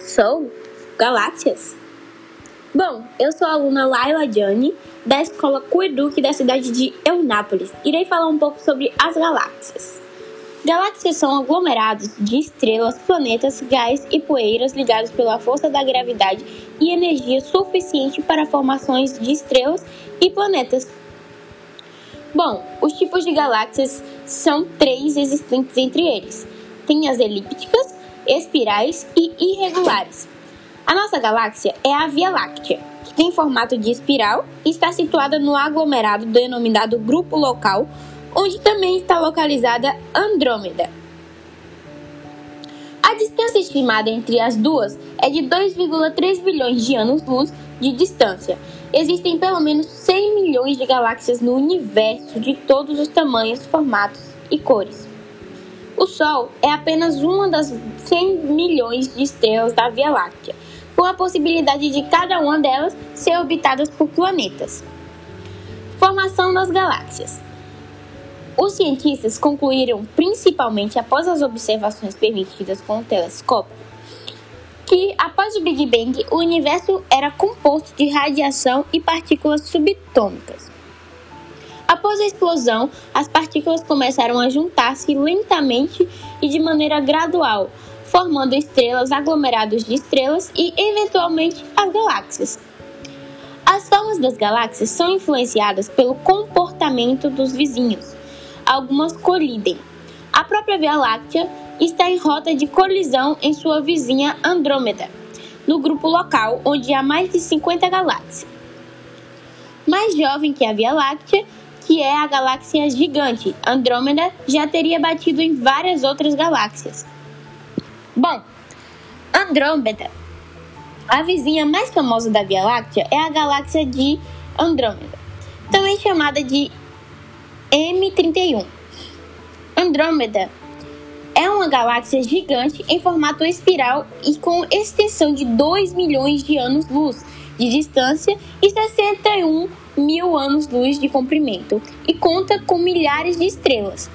Sou? Galáxias? Bom, eu sou a aluna Laila Gianni, da escola Coeduc da cidade de Eunápolis. Irei falar um pouco sobre as galáxias. Galáxias são aglomerados de estrelas, planetas, gás e poeiras ligados pela força da gravidade e energia suficiente para formações de estrelas e planetas. Bom, os tipos de galáxias são três existentes entre eles. Tem as elípticas, espirais e irregulares. A nossa galáxia é a Via Láctea, que tem formato de espiral e está situada no aglomerado denominado Grupo Local, onde também está localizada Andrômeda. A distância estimada entre as duas é de 2,3 bilhões de anos-luz de distância. Existem pelo menos 100 milhões de galáxias no universo de todos os tamanhos, formatos e cores. O Sol é apenas uma das 100 milhões de estrelas da Via Láctea com a possibilidade de cada uma delas ser orbitadas por planetas. Formação das galáxias. Os cientistas concluíram, principalmente após as observações permitidas com o telescópio, que após o Big Bang o universo era composto de radiação e partículas subatômicas. Após a explosão, as partículas começaram a juntar-se lentamente e de maneira gradual, formando estrelas, aglomerados de estrelas e, eventualmente, as galáxias. As formas das galáxias são influenciadas pelo comportamento dos vizinhos. Algumas colidem. A própria Via Láctea está em rota de colisão em sua vizinha Andrômeda, no grupo local onde há mais de 50 galáxias. Mais jovem que a Via Láctea, que é a galáxia gigante, Andrômeda já teria batido em várias outras galáxias. Bom, Andrômeda. A vizinha mais famosa da Via Láctea é a galáxia de Andrômeda, também chamada de M31. Andrômeda é uma galáxia gigante em formato espiral e com extensão de 2 milhões de anos-luz de distância e 61 mil anos-luz de comprimento, e conta com milhares de estrelas.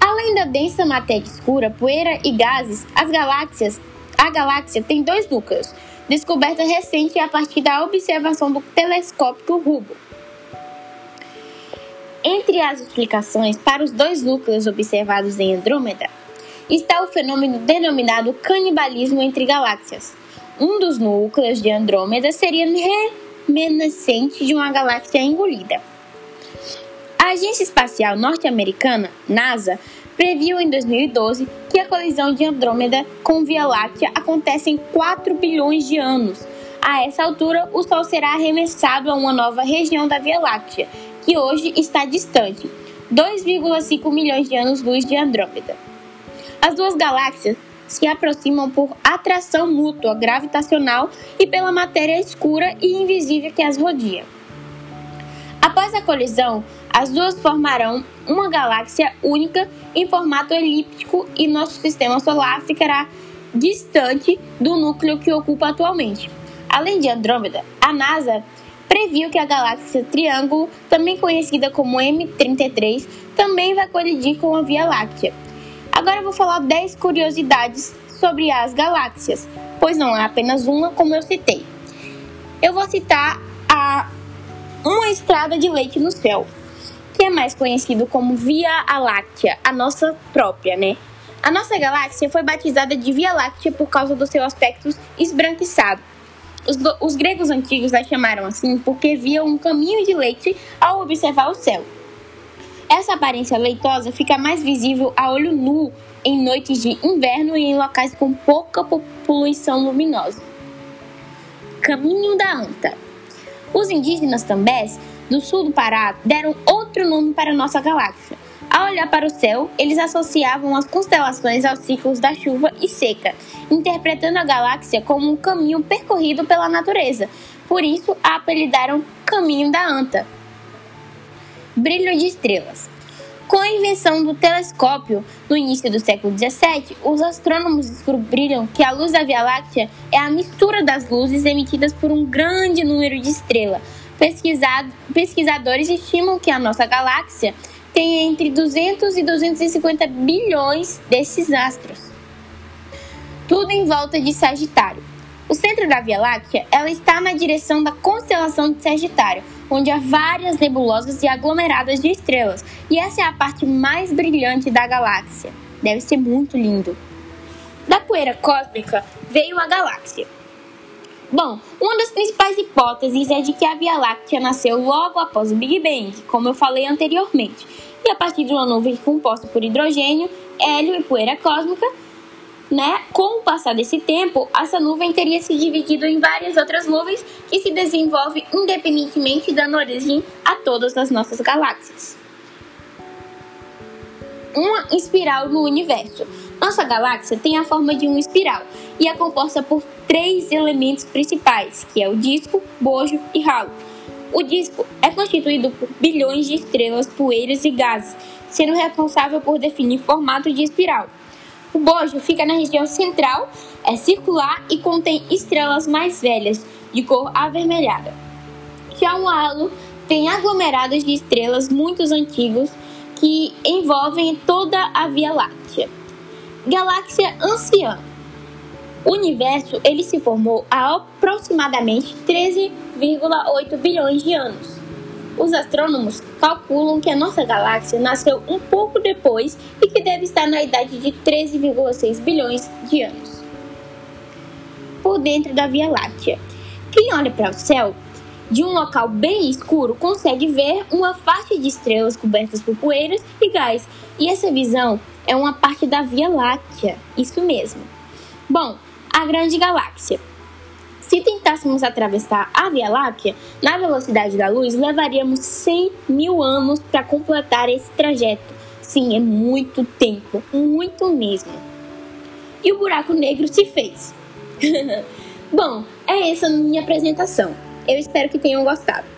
Além da densa matéria escura, poeira e gases, as galáxias, a galáxia tem dois núcleos, descoberta recente a partir da observação do telescópio Hubble. Entre as explicações para os dois núcleos observados em Andrômeda está o fenômeno denominado canibalismo entre galáxias. Um dos núcleos de Andrômeda seria reminiscente de uma galáxia engolida. A Agência Espacial Norte-Americana, NASA, previu em 2012 que a colisão de Andrômeda com Via Láctea acontece em 4 bilhões de anos. A essa altura, o Sol será arremessado a uma nova região da Via Láctea, que hoje está distante 2,5 milhões de anos-luz de Andrômeda. As duas galáxias se aproximam por atração mútua gravitacional e pela matéria escura e invisível que as rodeia. Após a colisão, as duas formarão uma galáxia única em formato elíptico e nosso sistema solar ficará distante do núcleo que ocupa atualmente. Além de Andrômeda, a NASA previu que a galáxia Triângulo, também conhecida como M33, também vai colidir com a Via Láctea. Agora eu vou falar 10 curiosidades sobre as galáxias, pois não é apenas uma, como eu citei. Eu vou citar a uma estrada de leite no céu que é mais conhecido como Via Láctea, a nossa própria, né? A nossa galáxia foi batizada de Via Láctea por causa do seu aspecto esbranquiçado. Os, os gregos antigos a chamaram assim porque viam um caminho de leite ao observar o céu. Essa aparência leitosa fica mais visível a olho nu em noites de inverno e em locais com pouca poluição luminosa. Caminho da Anta. Os indígenas tambés do sul do Pará deram outro nome para nossa galáxia. Ao olhar para o céu, eles associavam as constelações aos ciclos da chuva e seca, interpretando a galáxia como um caminho percorrido pela natureza. Por isso, a apelidaram Caminho da Anta. Brilho de estrelas. Com a invenção do telescópio no início do século XVII, os astrônomos descobriram que a luz da Via Láctea é a mistura das luzes emitidas por um grande número de estrelas, pesquisadores estimam que a nossa galáxia tem entre 200 e 250 bilhões desses astros. tudo em volta de Sagitário. O centro da Via Láctea ela está na direção da constelação de Sagitário, onde há várias nebulosas e aglomeradas de estrelas, e essa é a parte mais brilhante da galáxia. Deve ser muito lindo. Da poeira cósmica veio a galáxia. Bom, uma das principais hipóteses é de que a Via Láctea nasceu logo após o Big Bang, como eu falei anteriormente, e a partir de uma nuvem composta por hidrogênio, hélio e poeira cósmica, né? Com o passar desse tempo, essa nuvem teria se dividido em várias outras nuvens que se desenvolvem independentemente, dando origem a todas as nossas galáxias. Uma espiral no universo. Nossa galáxia tem a forma de uma espiral e é composta por três elementos principais, que é o disco, bojo e ralo. O disco é constituído por bilhões de estrelas, poeiras e gases, sendo responsável por definir formato de espiral. O bojo fica na região central, é circular e contém estrelas mais velhas, de cor avermelhada. Já o halo tem aglomerados de estrelas muito antigos que envolvem toda a Via Láctea. Galáxia anciã. O universo ele se formou há aproximadamente 13,8 bilhões de anos. Os astrônomos calculam que a nossa galáxia nasceu um pouco depois e que deve estar na idade de 13,6 bilhões de anos. Por dentro da Via Láctea. Quem olha para o céu de um local bem escuro consegue ver uma faixa de estrelas cobertas por poeiras e gás. E essa visão é uma parte da Via Láctea, isso mesmo. Bom, a grande galáxia. Se tentássemos atravessar a Via Láctea na velocidade da luz, levaríamos 100 mil anos para completar esse trajeto. Sim, é muito tempo, muito mesmo. E o buraco negro se fez. Bom, é essa a minha apresentação. Eu espero que tenham gostado.